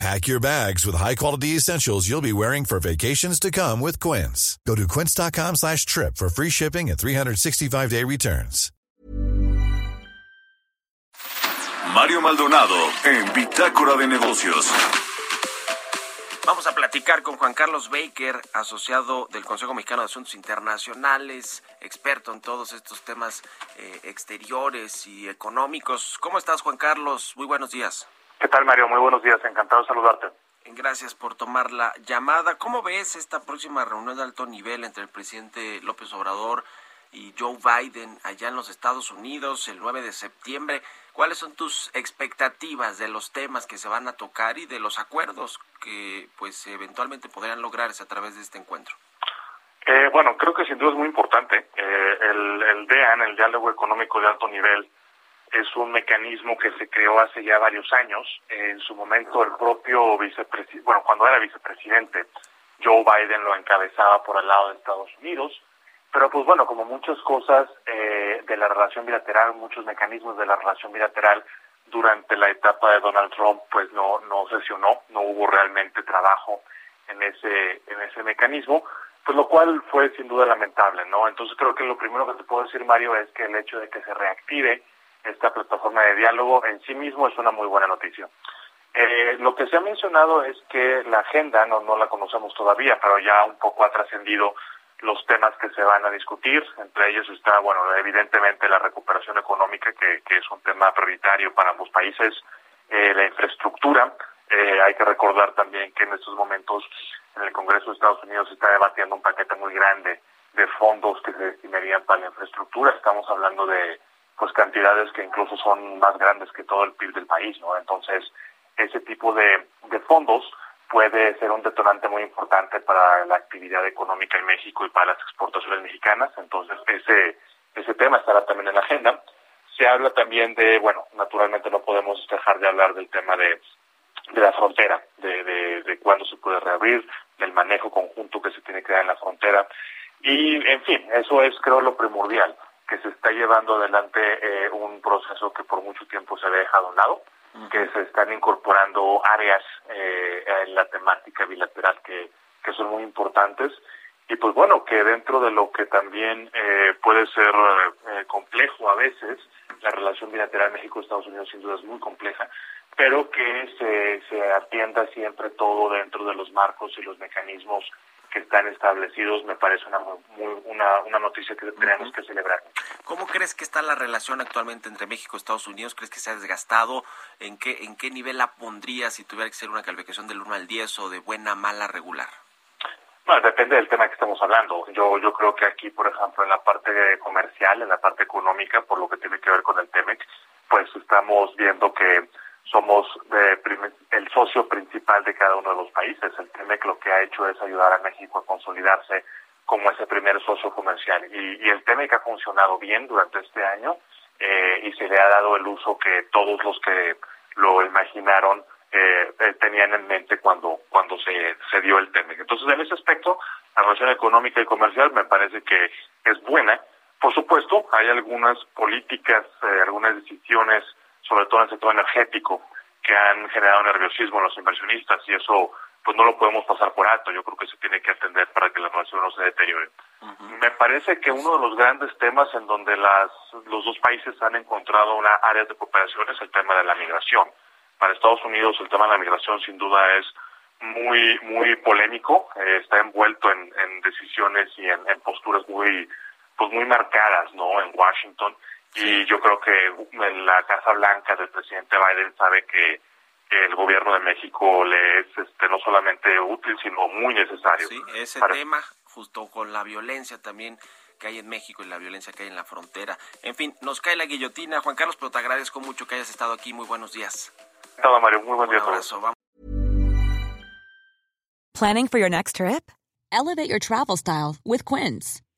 Pack your bags with high-quality essentials you'll be wearing for vacations to come with Quince. Go to quince.com slash trip for free shipping and 365-day returns. Mario Maldonado en Bitácora de Negocios. Vamos a platicar con Juan Carlos Baker, asociado del Consejo Mexicano de Asuntos Internacionales, experto en todos estos temas eh, exteriores y económicos. ¿Cómo estás, Juan Carlos? Muy buenos días. ¿Qué tal, Mario? Muy buenos días. Encantado de saludarte. Gracias por tomar la llamada. ¿Cómo ves esta próxima reunión de alto nivel entre el presidente López Obrador y Joe Biden allá en los Estados Unidos el 9 de septiembre? ¿Cuáles son tus expectativas de los temas que se van a tocar y de los acuerdos que pues eventualmente podrían lograrse a través de este encuentro? Eh, bueno, creo que sin duda es muy importante. Eh, el, el DEAN, el Diálogo Económico de Alto Nivel, es un mecanismo que se creó hace ya varios años. En su momento el propio vicepresidente, bueno, cuando era vicepresidente, Joe Biden lo encabezaba por el lado de Estados Unidos. Pero pues bueno, como muchas cosas eh, de la relación bilateral, muchos mecanismos de la relación bilateral durante la etapa de Donald Trump, pues no no sesionó, no hubo realmente trabajo en ese en ese mecanismo, pues lo cual fue sin duda lamentable, ¿no? Entonces creo que lo primero que te puedo decir, Mario, es que el hecho de que se reactive esta plataforma de diálogo en sí mismo es una muy buena noticia. Eh, lo que se ha mencionado es que la agenda, no, no la conocemos todavía, pero ya un poco ha trascendido los temas que se van a discutir. Entre ellos está, bueno, evidentemente la recuperación económica, que, que es un tema prioritario para ambos países, eh, la infraestructura. Eh, hay que recordar también que en estos momentos en el Congreso de Estados Unidos se está debatiendo un paquete muy grande de fondos que se destinarían para la infraestructura. Estamos hablando de pues cantidades que incluso son más grandes que todo el PIB del país, ¿no? Entonces, ese tipo de, de fondos puede ser un detonante muy importante para la actividad económica en México y para las exportaciones mexicanas. Entonces, ese, ese tema estará también en la agenda. Se habla también de, bueno, naturalmente no podemos dejar de hablar del tema de, de la frontera, de, de, de cuándo se puede reabrir, del manejo conjunto que se tiene que dar en la frontera. Y, en fin, eso es, creo, lo primordial que se está llevando adelante eh, un proceso que por mucho tiempo se había dejado a un lado, que se están incorporando áreas eh, en la temática bilateral que, que son muy importantes. Y pues bueno, que dentro de lo que también eh, puede ser eh, complejo a veces, la relación bilateral México-Estados Unidos sin duda es muy compleja, pero que se, se atienda siempre todo dentro de los marcos y los mecanismos que están establecidos me parece una muy, una, una noticia que tenemos que celebrar. ¿Cómo crees que está la relación actualmente entre México y Estados Unidos? ¿Crees que se ha desgastado? ¿En qué, en qué nivel la pondría si tuviera que ser una calificación del 1 al 10 o de buena, mala, regular? Bueno, depende del tema que estamos hablando. Yo yo creo que aquí, por ejemplo, en la parte comercial, en la parte económica, por lo que tiene que ver con el TEMEC, pues estamos viendo que somos el socio principal de cada uno de los países. El TEMEC lo que ha hecho es ayudar a México a consolidarse como ese primer socio comercial. Y, y el TEMEC ha funcionado bien durante este año eh, y se le ha dado el uso que todos los que lo imaginaron eh, tenían en mente cuando cuando se, se dio el TEMEC. Entonces, en ese aspecto, la relación económica y comercial me parece que es buena. Por supuesto, hay algunas políticas, eh, algunas decisiones sobre todo en el sector energético, que han generado nerviosismo en los inversionistas y eso pues no lo podemos pasar por alto. Yo creo que se tiene que atender para que la relación no se deteriore. Me parece que uno de los grandes temas en donde las, los dos países han encontrado una área de cooperación es el tema de la migración. Para Estados Unidos el tema de la migración sin duda es muy muy polémico, eh, está envuelto en, en decisiones y en, en posturas muy pues muy marcadas, ¿no? En Washington y yo creo que la Casa Blanca del presidente Biden sabe que el gobierno de México le es este, no solamente útil, sino muy necesario. Sí, ese tema, justo con la violencia también que hay en México y la violencia que hay en la frontera. En fin, nos cae la guillotina. Juan Carlos, pero te agradezco mucho que hayas estado aquí. Muy buenos días. Todo, Mario. Muy buen día Un abrazo. Vamos. Planning for your next trip? Elevate your travel style with Quince.